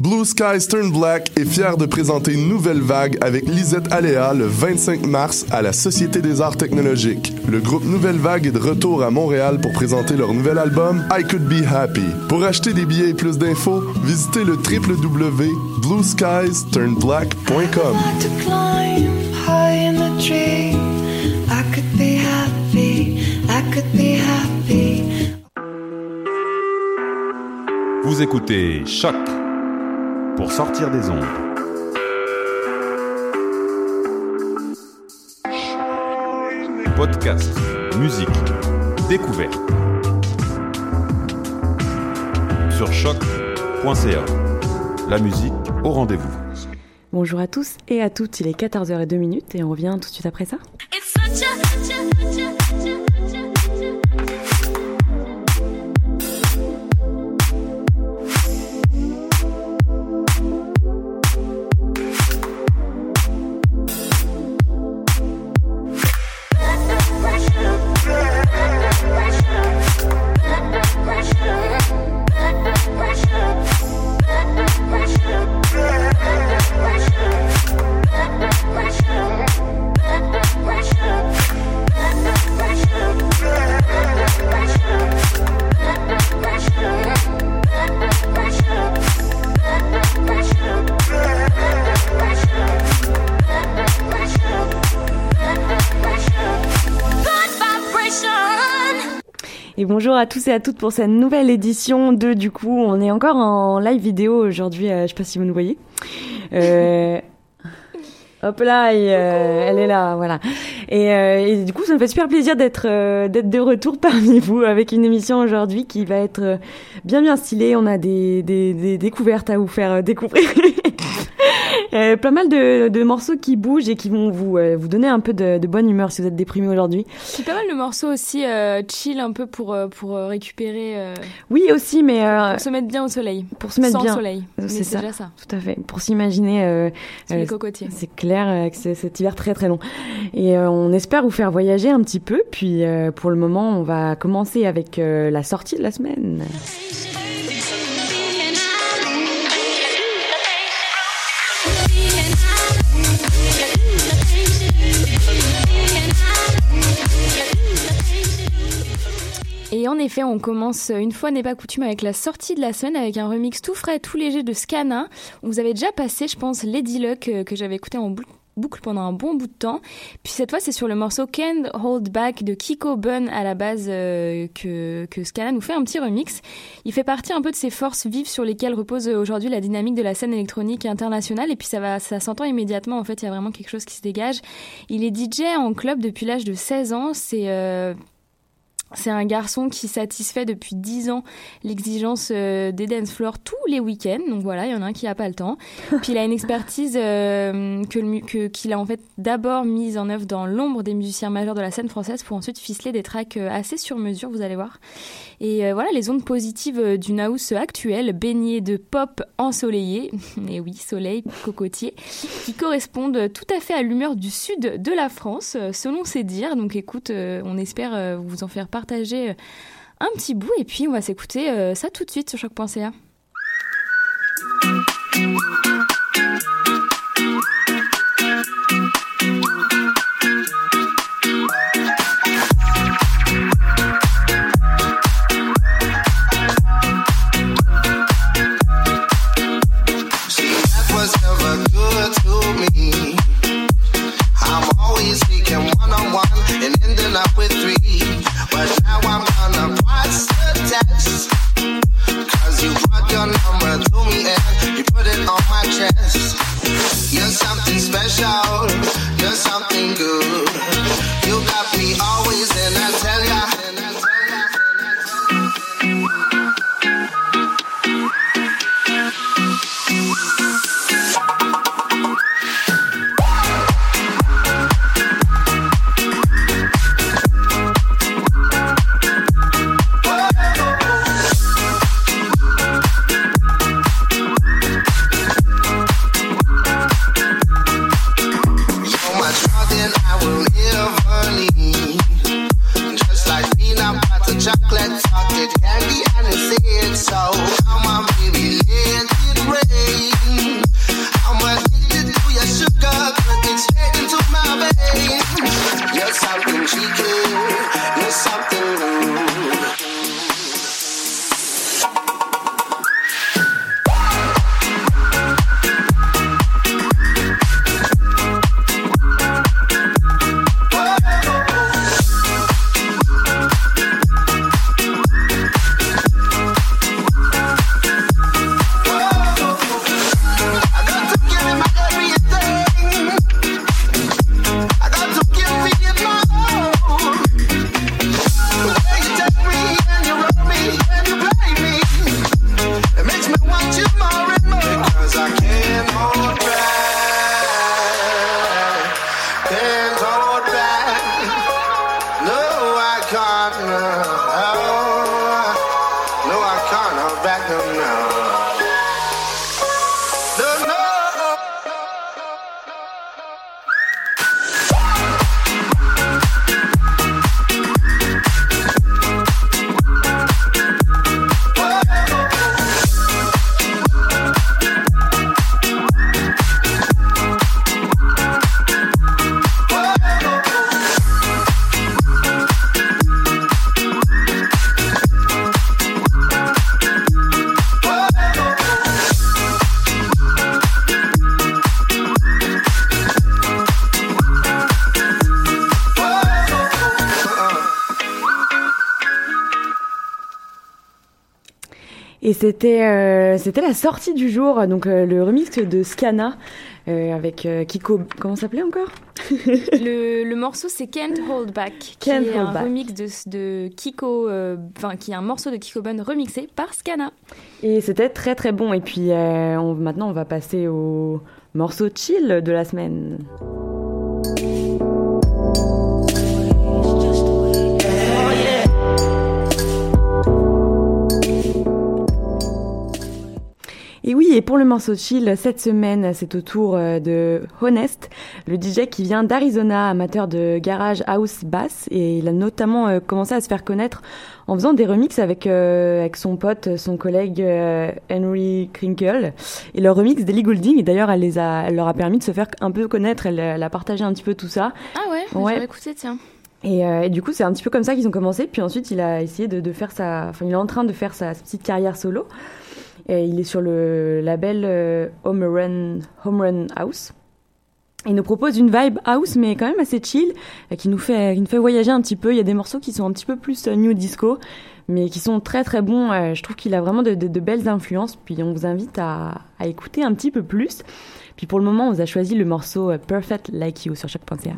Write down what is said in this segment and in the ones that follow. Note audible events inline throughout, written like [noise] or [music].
Blue Skies Turn Black est fier de présenter une nouvelle vague avec Lisette Aléa le 25 mars à la Société des Arts Technologiques. Le groupe Nouvelle Vague est de retour à Montréal pour présenter leur nouvel album I Could Be Happy. Pour acheter des billets et plus d'infos, visitez le www.blueskiesturnblack.com. Vous écoutez Choc pour sortir des ondes. Podcast, musique, découverte. Sur choc.ca. La musique au rendez-vous. Bonjour à tous et à toutes, il est 14h02 et on revient tout de suite après ça. It's such a good bonjour à tous et à toutes pour cette nouvelle édition de du coup, on est encore en live vidéo aujourd'hui, euh, je sais pas si vous nous voyez. Euh, Hop là, euh, elle est là, voilà. Et, euh, et du coup, ça me fait super plaisir d'être d'être de retour [laughs] parmi vous avec une émission aujourd'hui qui va être bien bien stylée. On a des, des, découvertes à vous faire découvrir. Euh, pas mal de, de morceaux qui bougent et qui vont vous euh, vous donner un peu de, de bonne humeur si vous êtes déprimé aujourd'hui. C'est pas mal le morceau aussi euh, chill un peu pour euh, pour euh, récupérer euh, Oui aussi, mais euh, pour se mettre bien au soleil. pour se mettre Sans bien. soleil. C'est ça. c'est déjà ça. Tout à fait. Pour s'imaginer euh, euh, les cocotiers. C'est clair euh, que c'est cet hiver très très long. Et euh, on espère vous faire voyager un petit peu. Puis euh, pour le moment, on va commencer avec euh, la sortie de la semaine. En effet, on commence une fois n'est pas coutume avec la sortie de la semaine avec un remix tout frais, tout léger de Scana. Vous avait déjà passé, je pense, Lady Luck euh, que j'avais écouté en bou- boucle pendant un bon bout de temps. Puis cette fois, c'est sur le morceau Can't Hold Back de Kiko Bun à la base euh, que, que nous fait un petit remix. Il fait partie un peu de ces forces vives sur lesquelles repose euh, aujourd'hui la dynamique de la scène électronique internationale. Et puis ça va, ça s'entend immédiatement. En fait, il y a vraiment quelque chose qui se dégage. Il est DJ en club depuis l'âge de 16 ans. C'est euh, C'est un garçon qui satisfait depuis 10 ans l'exigence euh, des dance floors tous les week-ends. Donc voilà, il y en a un qui n'a pas le temps. [laughs] Puis il a une expertise euh, que- qu'il a en fait d'abord mise en œuvre dans l'ombre des musiciens majeurs de la scène française pour ensuite ficeler des tracks euh, assez sur mesure, vous allez voir. Et euh, voilà, les ondes positives euh, d'une house actuelle, baignée de pop ensoleillé, et [laughs] oui, soleil, cocotier, qui correspondent tout à fait à l'humeur du sud de la France, euh, selon ses dires. Donc écoute, on espère vous en faire partager un petit bout, et puis on va s'écouter ça tout de suite sur choc.ca. c'était euh, c'était la sortie du jour, donc euh, le remix de Scana euh, avec Kiko. Comment s'appelait encore? [laughs] Le, le morceau c'est Can't Hold Back, qui Can't est Hold un Back. remix de, de Kiko, enfin qui est un morceau de Kiko Bun remixé par Scana. Et c'était très très bon. Et puis on- maintenant on va passer au morceau chill de la semaine. Et oui, et pour le morceau chill, cette semaine, c'est au tour euh, de Honest, le DJ qui vient d'Arizona, amateur de garage house bass, et il a notamment euh, commencé à se faire connaître en faisant des remixes avec, euh, avec son pote, son collègue euh, Henry Krinkle, et leur remix d'Ellie Goulding, et d'ailleurs, elle, les a, elle leur a permis de se faire un peu connaître, elle, elle a partagé un petit peu tout ça. Ah ouais, Ouais. j'avais écouté, tiens. Et, euh, et du coup, c'est un petit peu comme ça qu'ils ont commencé. Puis ensuite, il a essayé de, de faire sa. Enfin, il est en train de faire sa petite carrière solo. Il est sur le label euh, Home, Run, House. Il nous propose une vibe house, mais quand même assez chill, euh, qui nous fait, qui nous fait voyager un petit peu. Il y a des morceaux qui sont un petit peu plus euh, new disco, mais qui sont très très bons. Je trouve qu'il a vraiment de, belles influences. Puis on vous invite à, écouter un petit peu plus. Puis pour le moment, on vous a choisi le morceau Perfect Like You sur choc.ca.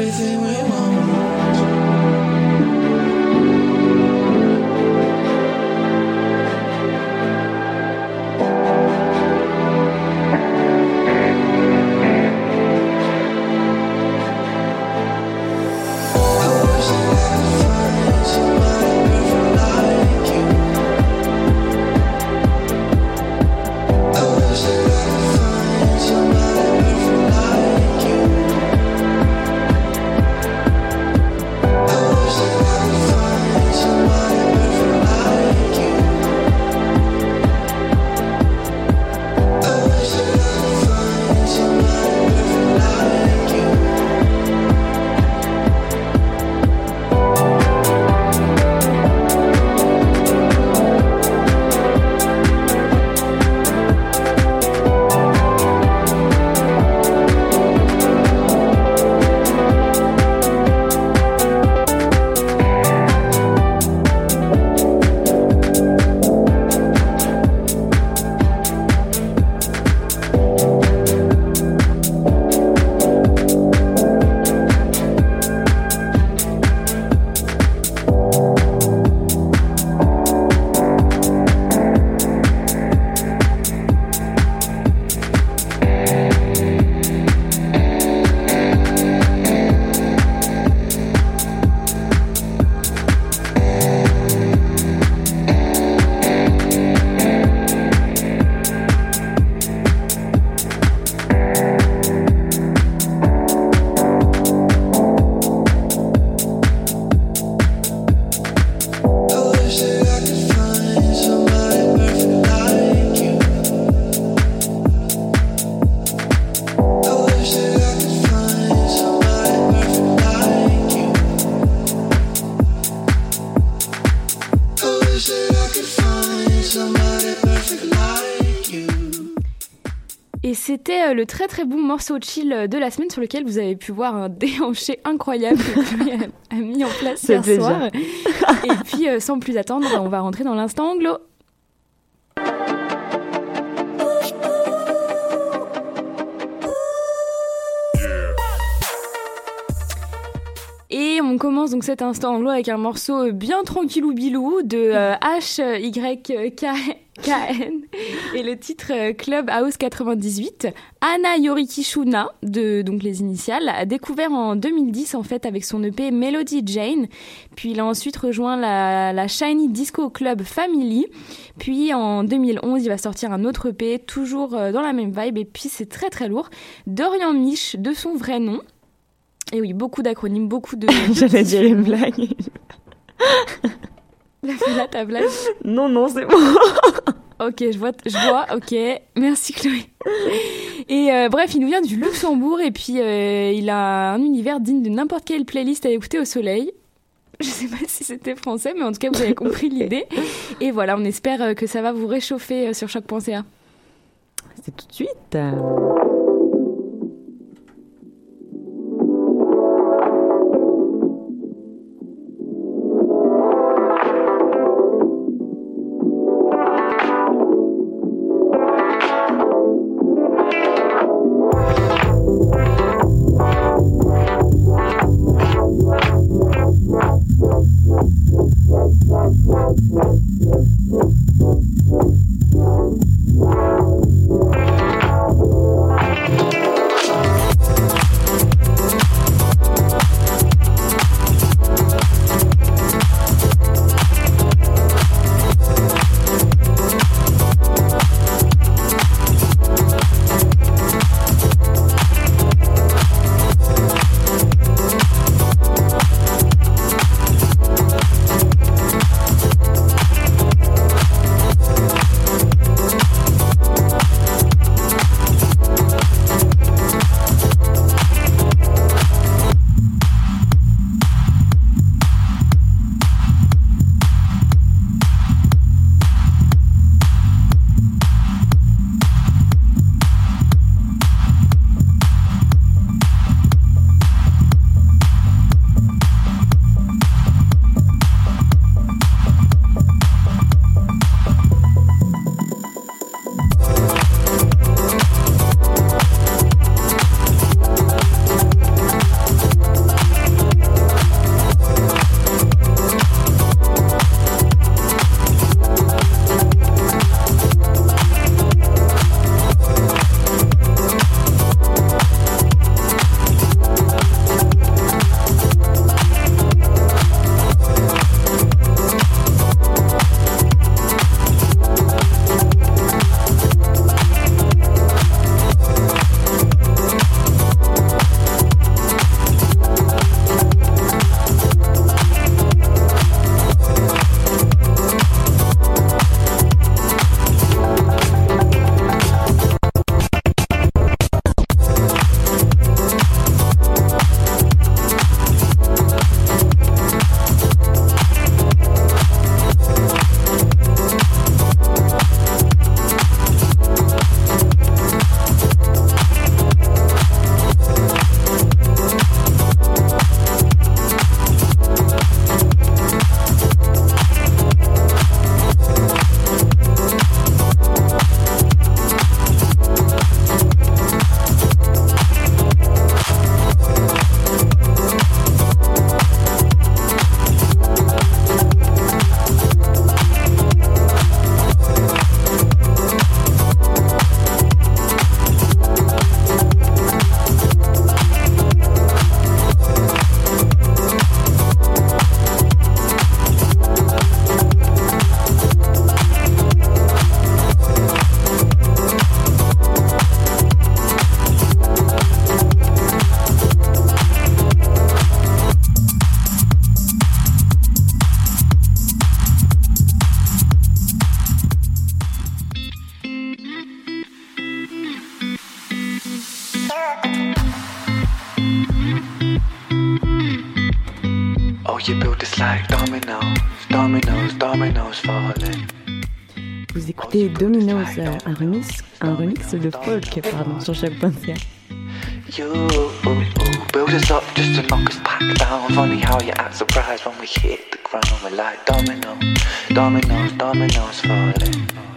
everything we want. Le très très bon morceau chill euh, de la semaine sur lequel vous avez pu voir un [laughs] déhanché incroyable que a, mis en place hier soir. Et puis euh, sans plus attendre, on va rentrer dans l'instant anglo. On commence donc cet instant anglo avec un morceau bien tranquillou bilou de euh, HYKN et le titre euh, Club House 98. Anna Yorikishuna, de donc les initiales, a découvert en 2010 en fait avec son EP Melody Jane. Puis il a ensuite rejoint la, la Shiny Disco Club Family. Puis en 2011, il va sortir un autre EP, toujours euh, dans la même vibe. Et puis c'est très très lourd. Dorian Mich, de son vrai nom. Et oui, beaucoup d'acronymes, beaucoup de. [laughs] J'allais dire une blague. [laughs] Là, ta blague. Non, non, c'est bon. [laughs] Ok, je vois, je vois, ok. Merci Chloé. Et euh, bref, il nous vient du Luxembourg et puis euh, il a un univers digne de n'importe quelle playlist à écouter au soleil. Je sais pas si c'était français, mais en tout cas, vous avez compris l'idée. Et voilà, on espère euh, que ça va vous réchauffer sur choc.ca. C'est tout de suite. Écoutez Domino's, euh, un remix, un remix de folk, pardon, sur choc.ca. You build us up just to knock us back down. Funny how you act surprised when we hit the ground. We're like domino, dominoes, dominoes falling.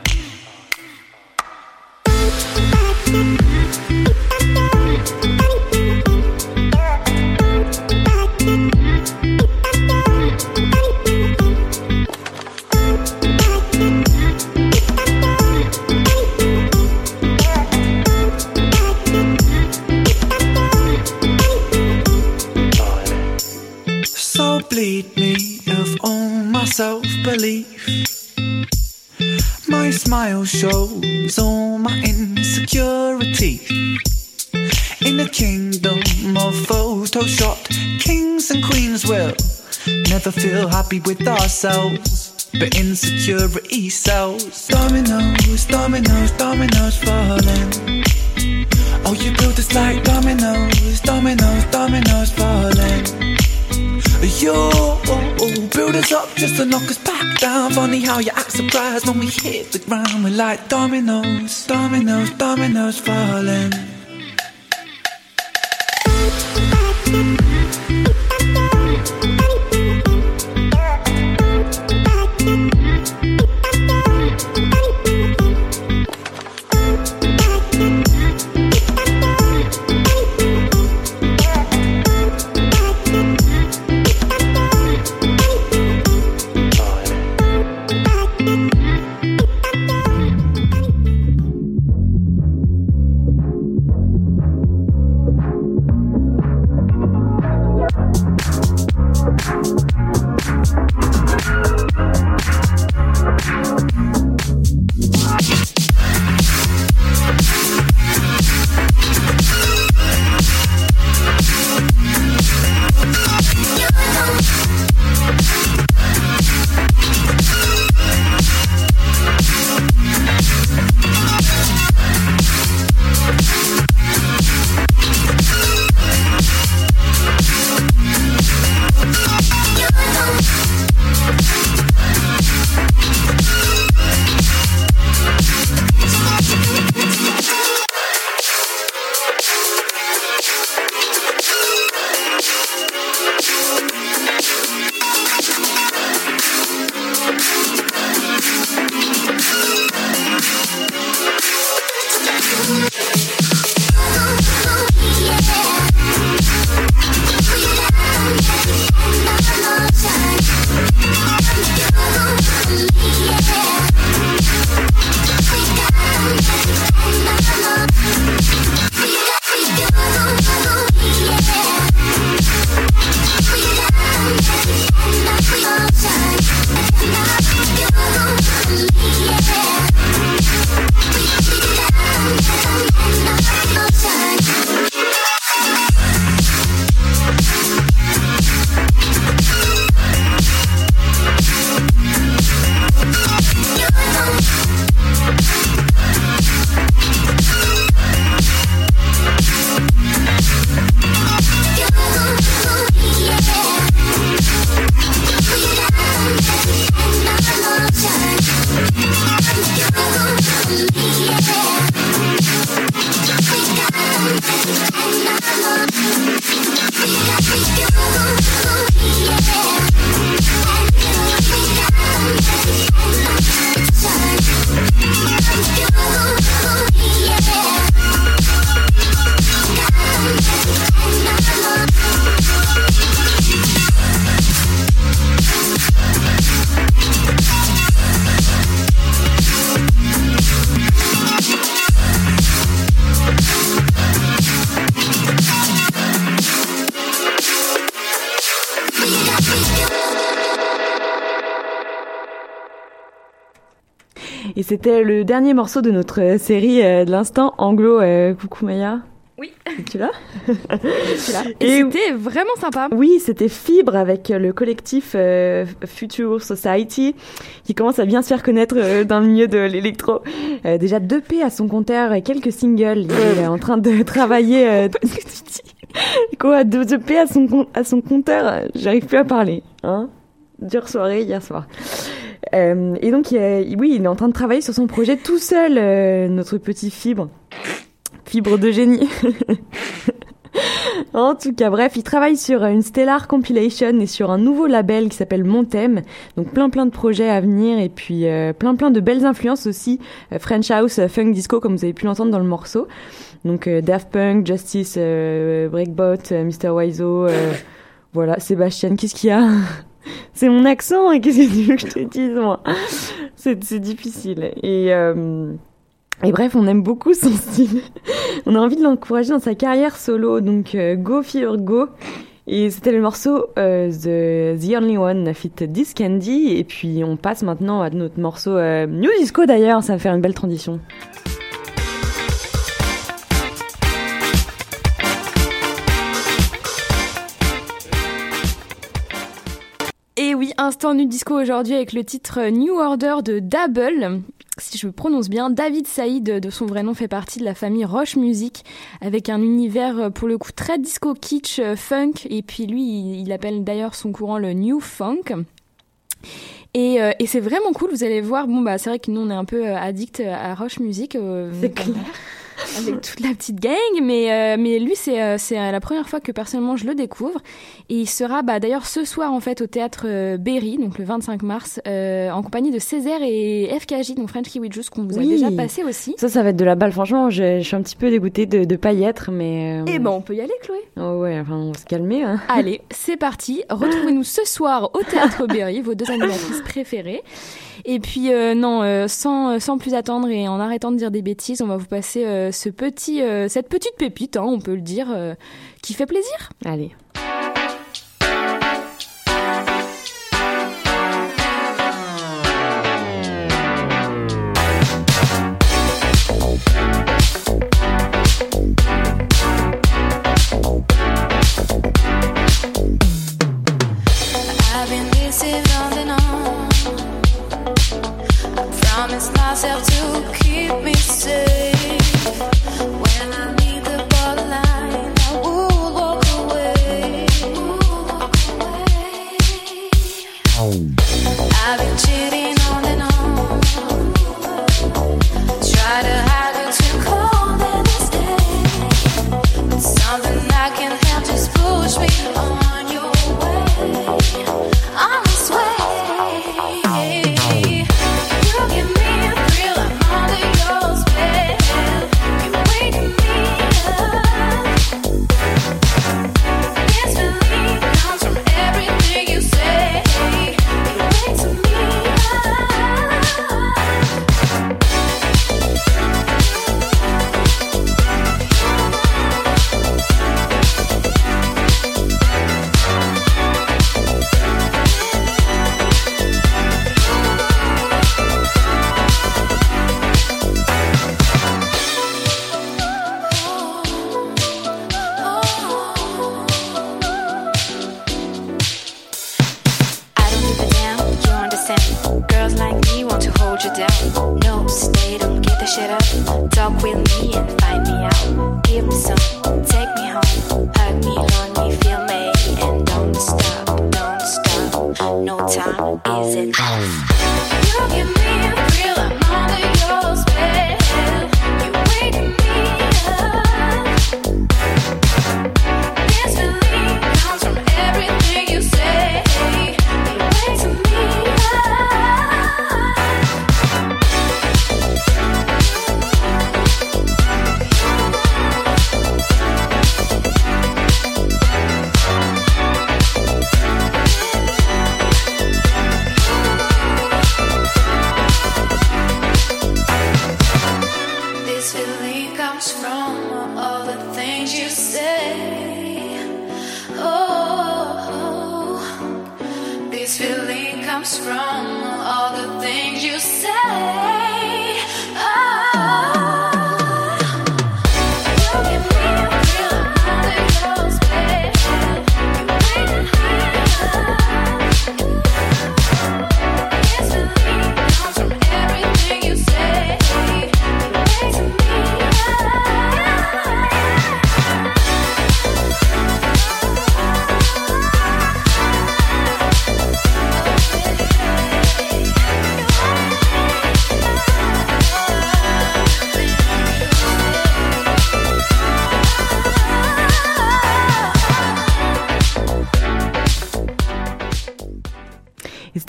Happy with ourselves. But insecurity sells dominoes, dominoes, dominoes falling. Oh, you build us like dominoes, dominoes, dominoes falling. You build us up just to knock us back down. Funny how you act surprised when we hit the ground. We're like dominoes, dominoes, dominoes falling. Et c'était le dernier morceau de notre euh, série euh, de l'instant anglo. euh, coucou Maya. Oui. [laughs] Tu l'as Et c'était vraiment sympa. Oui, c'était Fibre avec le collectif euh, Future Society qui commence à bien se faire connaître euh, dans le milieu de l'électro. Euh, déjà deux P à son compteur et quelques singles. Il est en train de travailler. [laughs] Quoi, deux, deux P à son, à son compteur? J'arrive plus à parler. Hein? Dure soirée hier soir. Euh, et donc, il oui, il est en train de travailler sur son projet tout seul, euh, notre petit fibre. Fibre de génie. [laughs] en tout cas, bref, il travaille sur une Stellar Compilation et sur un nouveau label qui s'appelle Montem. Donc plein plein de projets à venir et puis euh, plein plein de belles influences aussi. Euh, French House, euh, Funk Disco comme vous avez pu l'entendre dans le morceau. Donc Daft Punk, Justice, Breakbot, Mr. Wiseau, voilà, Sébastien, qu'est-ce qu'il y a? C'est mon accent et qu'est-ce que tu veux que je te dise moi? C'est difficile. Et euh, et bref, on aime beaucoup son style. [laughs] on a envie de l'encourager dans sa carrière solo, donc euh, Go Fever Go. Et c'était le morceau euh, The, The Only One fit This Candy. Et puis on passe maintenant à notre morceau New Disco d'ailleurs, ça faire une belle transition. Oui, instant nu disco aujourd'hui avec le titre New Order de Double. Si je le prononce bien, David Saïd, de son vrai nom, fait partie de la famille Roche Music, avec un univers euh, pour le coup très disco kitsch, euh, funk, et puis lui, il, appelle d'ailleurs son courant le New Funk. Et, euh, c'est vraiment cool, vous allez voir. Bon, bah, c'est vrai que nous, on est un peu euh, addict à Roche Music. euh, C'est clair. Avec toute la petite gang, mais, euh, mais lui, c'est euh, c'est euh, la première fois que personnellement je le découvre. Et il sera bah, d'ailleurs ce soir en fait au théâtre euh, Berry, donc le 25 mars, en compagnie de Césaire et FKJ, donc French Kiwi Juice, qu'on vous a déjà passé aussi. Ça, ça va être de la balle. Franchement, je, je suis un petit peu dégoûtée de, de pas y être, mais. Et ben on peut y aller, Chloé. Oh ouais, enfin, on va se calmer. Hein. [laughs] Allez, c'est parti. Retrouvez-nous ce soir au Théâtre Berry, vos deux animatrices préférées. Et puis, euh, non, euh, sans, sans plus attendre et en arrêtant de dire des bêtises, on va vous passer euh, euh, cette petite pépite, hein, on peut le dire, euh, qui fait plaisir. Allez.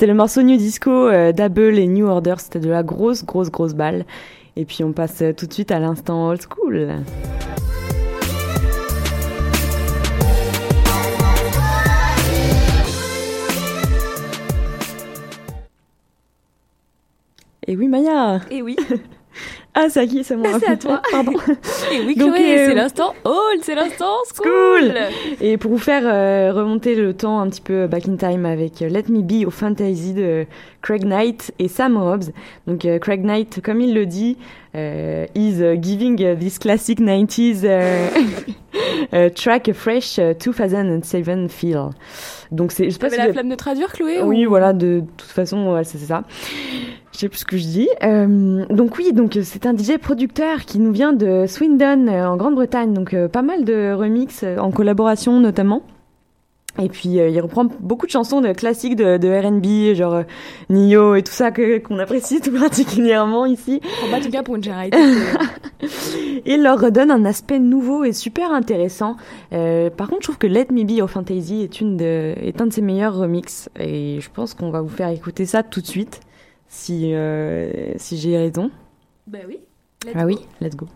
C'était le morceau New Disco euh, d'Able et New Order. C'était de la grosse, grosse, grosse balle. Et puis on passe euh, tout de suite à l'instant old school. Et oui, Maya Et oui [laughs] Ah, c'est à qui C'est moi. C'est à toi. [laughs] Pardon. [laughs] Et oui, Chloé, euh, c'est l'instant old, c'est l'instant school. Cool Et pour vous faire euh, remonter le temps un petit peu back in time avec euh, Let Me Be au Fantasy de Craig Knight et Sam Hobbs. Donc euh, Craig Knight, comme il le dit, euh, is uh, giving this classic 90s uh, [laughs] track a fresh uh, 2007 feel. Donc c'est, je sais pas T'avais si la flemme de traduire, Chloé oui, ou- voilà, de toute façon, ouais, c'est ça. Je sais plus ce que je dis. Euh, donc oui, donc euh, c'est un DJ producteur qui nous vient de Swindon euh, en Grande-Bretagne, donc euh, pas mal de remix euh, en collaboration notamment. Et puis euh, il reprend beaucoup de chansons de classiques de, de R&B, genre euh, Nio et tout ça que qu'on apprécie tout [laughs] particulièrement ici. Pas ton cas pour une charité. Et [laughs] leur redonne un aspect nouveau et super intéressant. Euh, par contre, je trouve que Let Me Be Your Fantasy est, une de, est un de ses meilleurs remixes. Et je pense qu'on va vous faire écouter ça tout de suite, si, euh, si j'ai raison. bah oui. ah oui, let's go.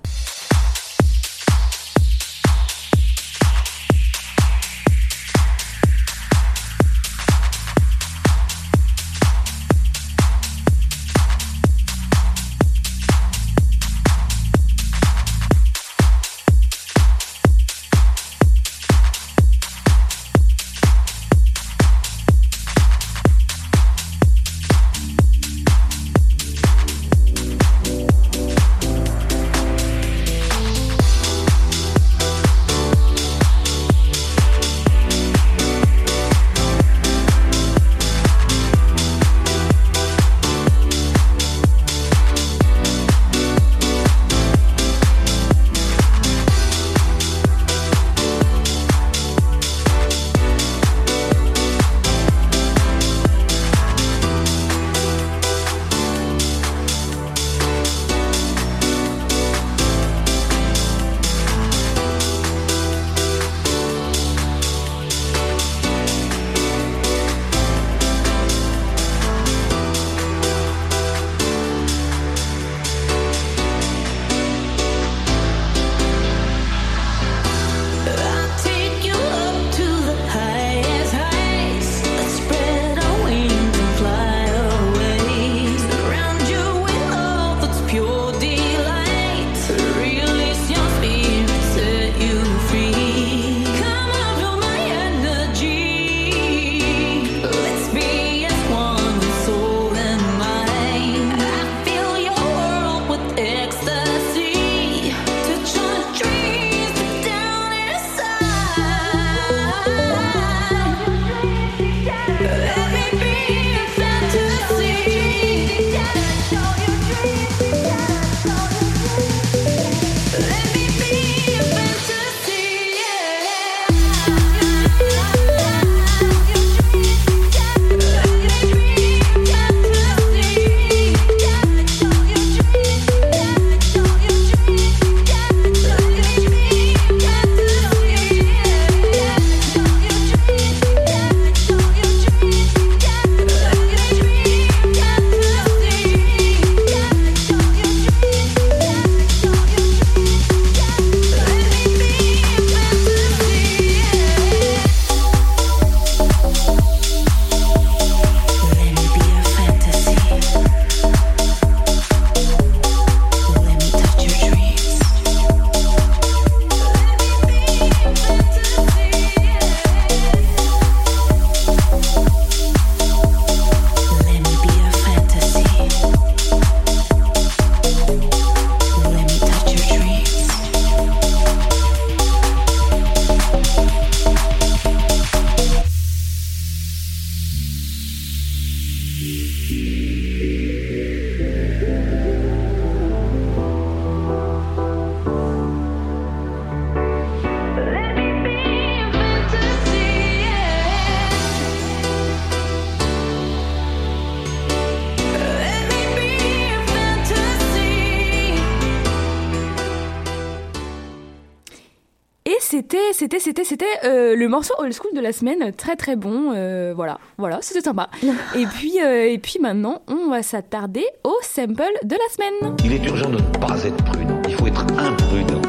Euh, le morceau old school de la semaine, très très bon. euh, voilà, voilà, c'était sympa. [laughs] et puis, euh, et puis maintenant, on va s'attarder au sample de la semaine. Il est urgent de ne pas être prudent. Il faut être imprudent.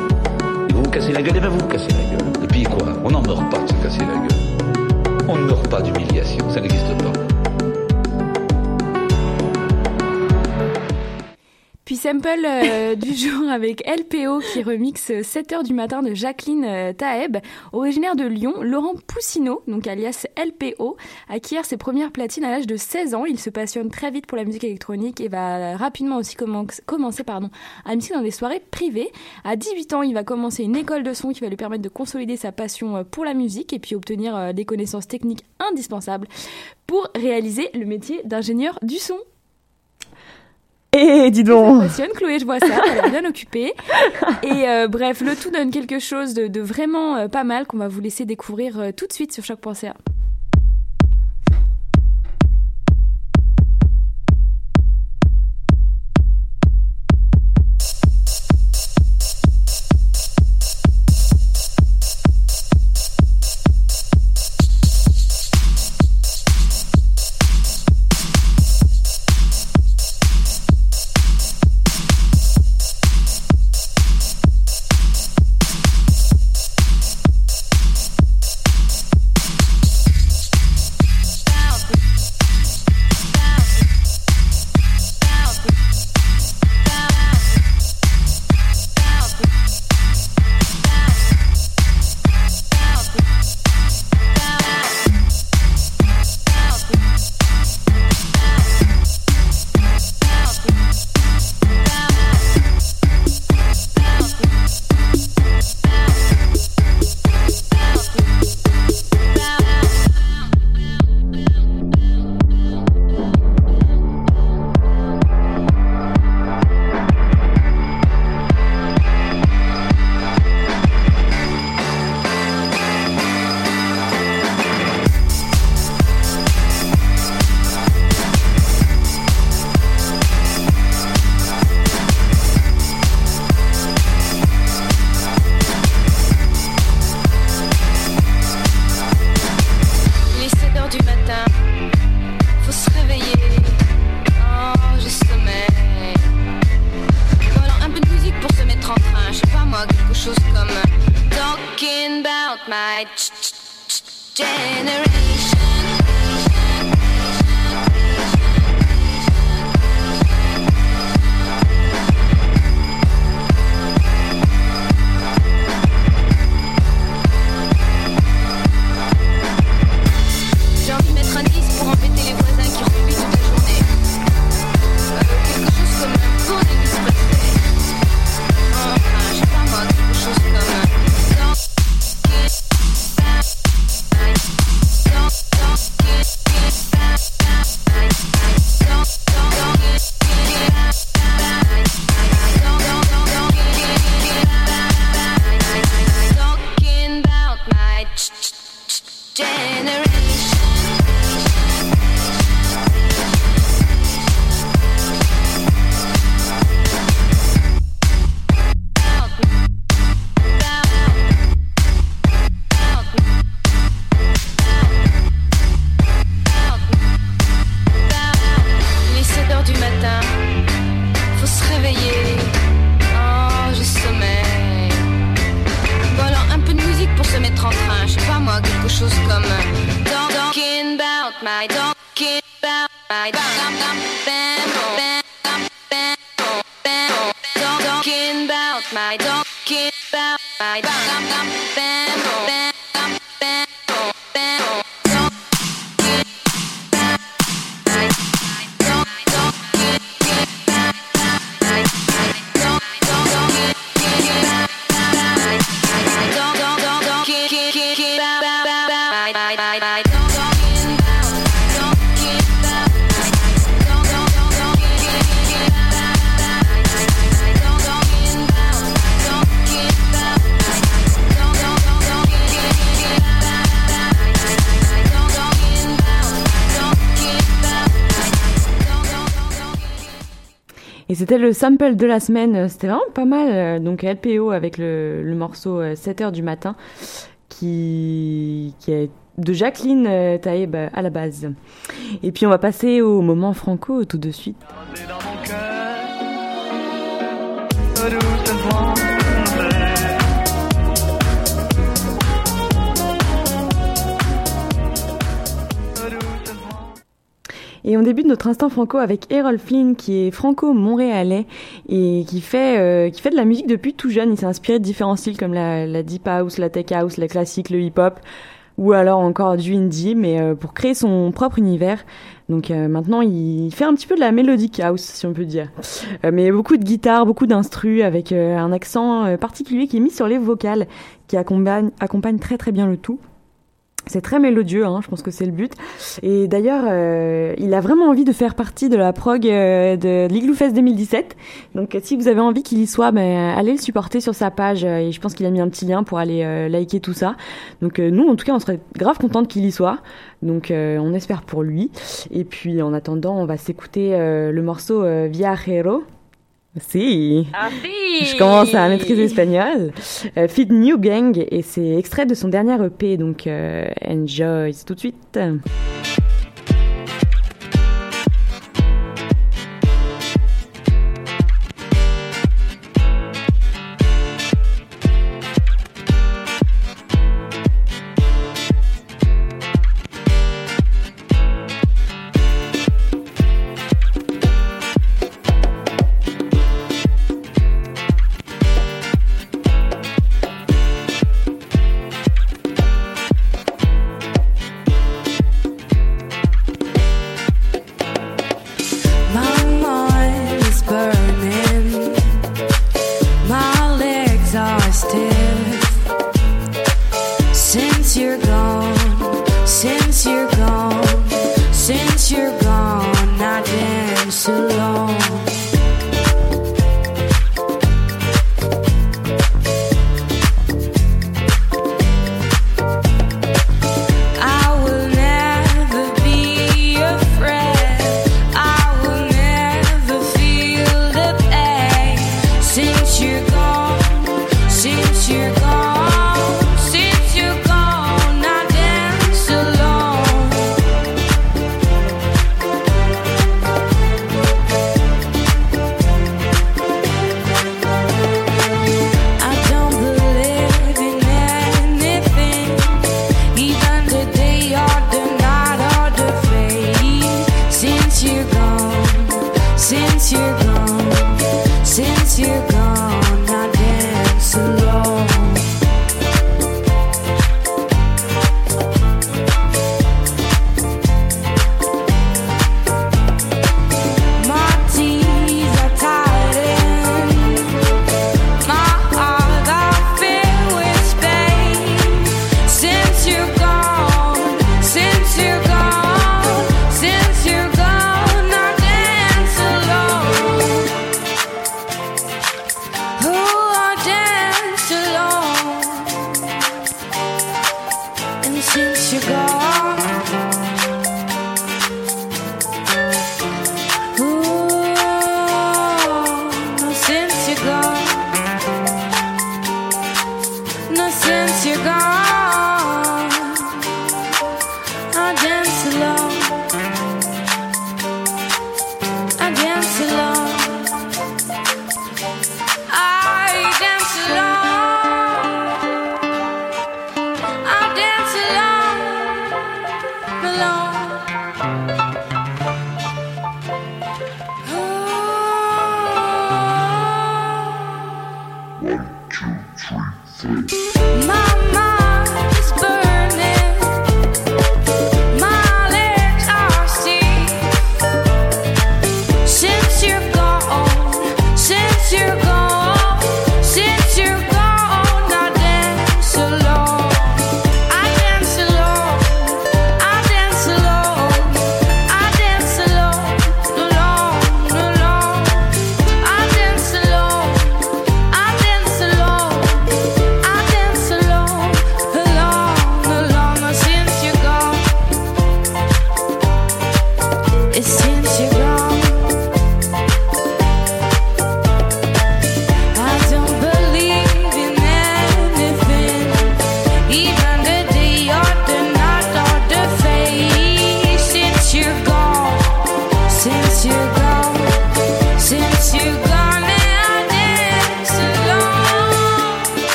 Et vous vous cassez la gueule, et ben vous vous cassez la gueule. Et puis quoi? On n'en meurt pas de se casser la gueule. On ne meurt pas d'humiliation, ça n'existe pas. Sample euh, du jour avec LPO qui remixe 7h du matin de Jacqueline euh, Taeb, originaire de Lyon, Laurent Poussineau, donc alias LPO, acquiert ses premières platines à l'âge de 16 ans. Il se passionne très vite pour la musique électronique et va rapidement aussi commen- commencer pardon, à mixer dans des soirées privées. À 18 ans, il va commencer une école de son qui va lui permettre de consolider sa passion euh, pour la musique et puis obtenir des connaissances techniques indispensables pour réaliser le métier d'ingénieur du son. Et dis Ça donc. passionne, Chloé, je vois ça, elle est bien occupée. Et euh, bref, le tout donne quelque chose de, de vraiment euh, pas mal qu'on va vous laisser découvrir euh, tout de suite sur choc.ca. my donkey about my Talking about my donkey about my bam bam. C'était le sample de la semaine. C'était vraiment pas mal. euh, Donc LPO avec le, morceau euh, 7h du matin qui, est de Jacqueline euh, euh, à la base. Et puis on va passer au moment franco tout de suite. Et on débute notre instant franco avec Errol Flynn qui est franco-montréalais et qui fait euh, qui fait de la musique depuis tout jeune. Il s'est inspiré de différents styles comme la, deep house, la tech house, la classique, le hip-hop ou alors encore du indie, mais euh, pour créer son propre univers. Donc euh, maintenant, il fait un petit peu de la melodic house, si on peut dire. Mais beaucoup de guitare, beaucoup d'instrus, avec un accent particulier qui est mis sur les vocales, qui accompagne, accompagne très très bien le tout. C'est très mélodieux, hein, je pense que c'est le but. Et d'ailleurs, euh, il a vraiment envie de faire partie de la prog euh, de l'Igloo Fest 2017. Donc si vous avez envie qu'il y soit, ben, allez le supporter sur sa page. euh, Et je pense qu'il a mis un petit lien pour aller liker tout ça. Donc nous, en tout cas, on serait grave contente qu'il y soit. Donc on espère pour lui. Et puis en attendant, on va s'écouter le morceau euh, Viajero. Si. Je commence à maîtriser l'espagnol. Euh, Fit New Gang et c'est extrait de son dernier EP, donc euh, enjoy tout de suite.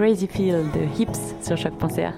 Crazy Feel de Hips sur choc.ca.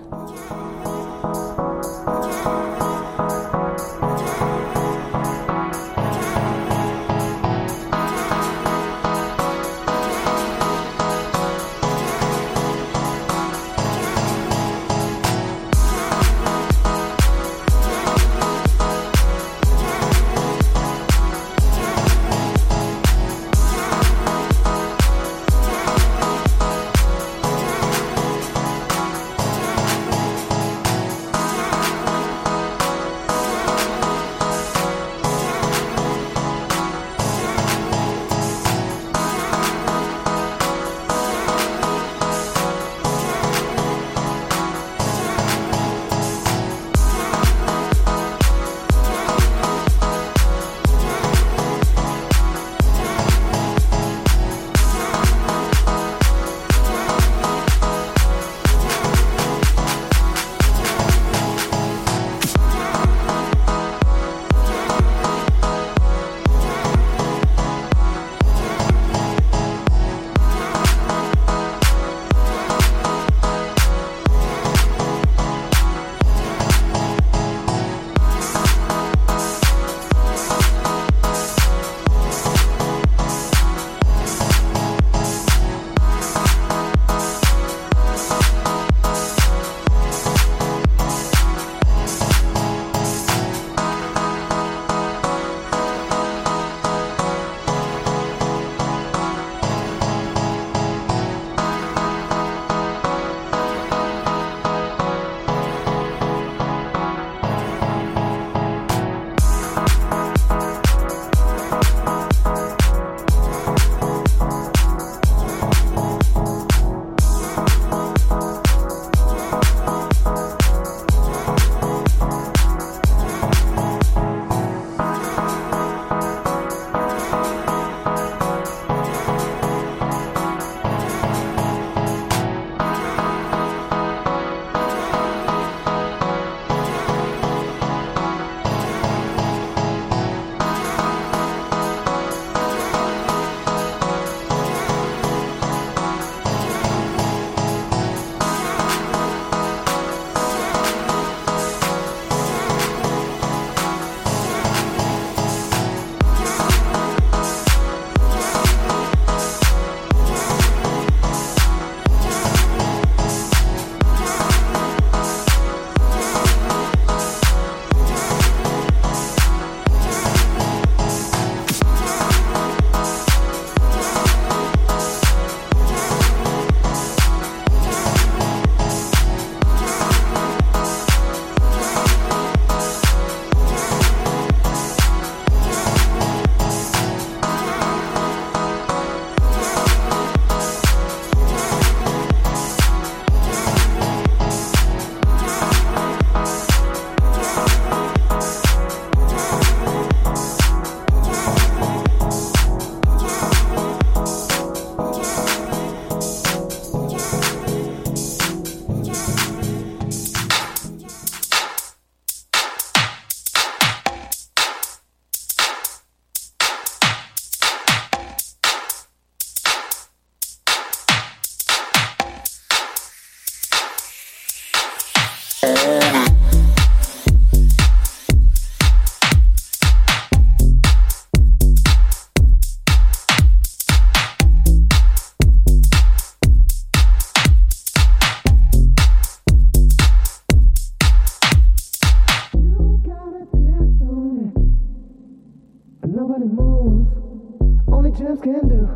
can do.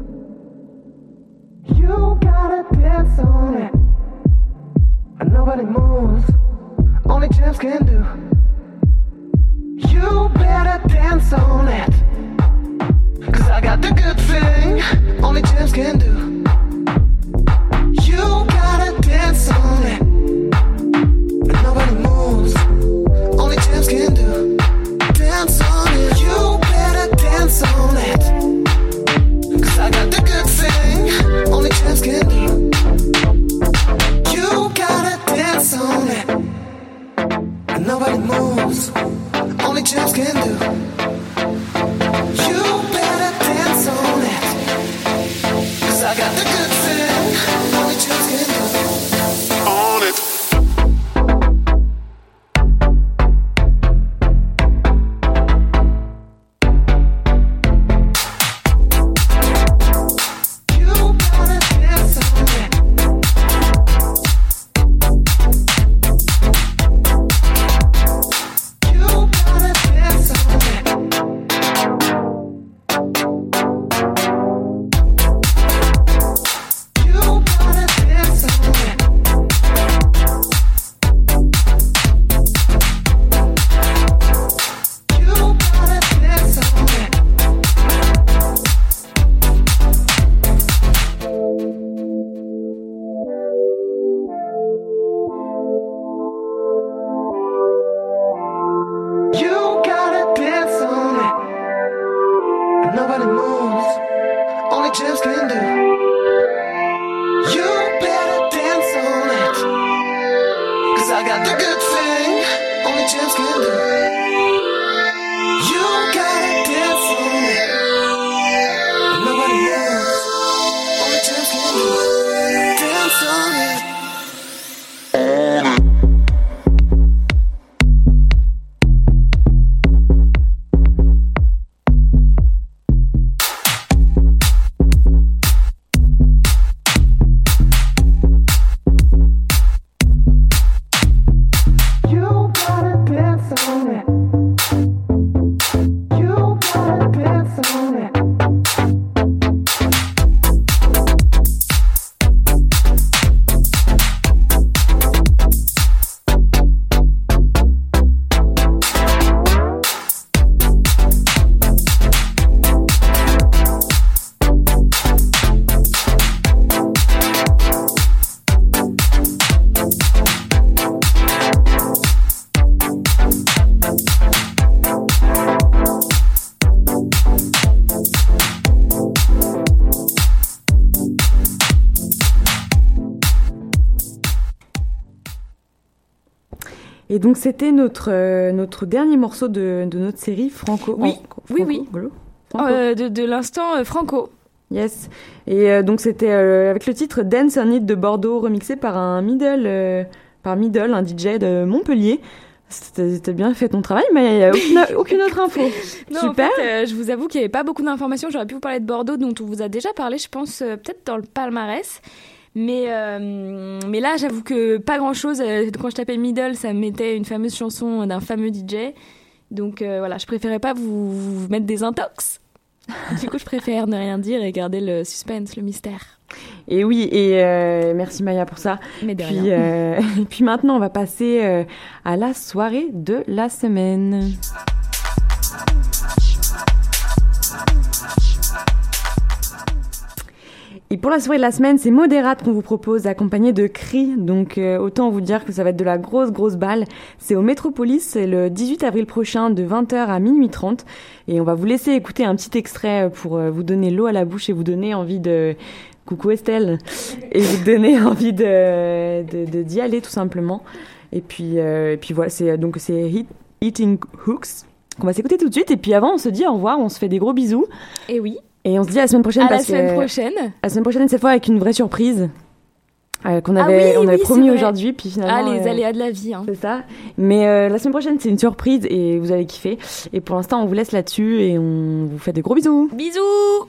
You gotta dance on it, and nobody moves, only champs can do. You better dance on it, champs can do. Nobody moves. Only gems can do. You better dance on it. Cause I got the good thing. Only gems can do. Donc c'était notre, euh, notre dernier morceau de, de notre série Franco. Oui, Franco- oui, oui. Franco. Euh, de de l'instant euh, Franco. Yes. Et donc c'était avec le titre Dance on It de Bordeaux, remixé par un middle, par middle, un DJ de Montpellier. C'était bien fait ton travail, mais il aucune, [laughs] aucune autre info. Non, Super. En fait, euh, je vous avoue qu'il n'y avait pas beaucoup d'informations. J'aurais pu vous parler de Bordeaux, dont on vous a déjà parlé, je pense, euh, peut-être dans le palmarès. Mais, euh, mais là, j'avoue que pas grand-chose. Euh, Quand je tapais Middle, ça me mettait une fameuse chanson d'un fameux DJ. Donc euh, voilà, je préférais pas vous, vous mettre des intox. [laughs] du coup, je préfère ne rien dire et garder le suspense, le mystère. Et oui, et euh, merci Maya pour ça. Mais de puis, rien. et [laughs] puis maintenant, on va passer à la soirée de la semaine. Et pour la soirée de la semaine, c'est Modérate qu'on vous propose, accompagné de Cri. Donc euh, autant vous dire que ça va être de la grosse, grosse balle. C'est au Métropolis, c'est le 18 avril prochain, de 20h à minuit 30. Et on va vous laisser écouter un petit extrait pour euh, vous donner l'eau à la bouche et vous donner envie de... Coucou Estelle Et vous donner [laughs] envie de de- d'y aller tout simplement. Et puis, euh, et puis voilà, c'est donc c'est Hit- Eating Hooks qu'on va s'écouter tout de suite. Et puis avant, on se dit au revoir, on se fait des gros bisous. Et oui. Et on se dit à la semaine prochaine. À la que- semaine prochaine. La semaine prochaine, cette fois avec une vraie surprise. euh, qu'on Ah avait, oui, on avait oui, promis aujourd'hui, puis finalement. Ah, les euh, aléas de la vie. Hein. C'est ça. Mais euh, la semaine prochaine, c'est une surprise et vous allez kiffer. Et pour l'instant, on vous laisse là-dessus et on vous fait des gros bisous. Bisous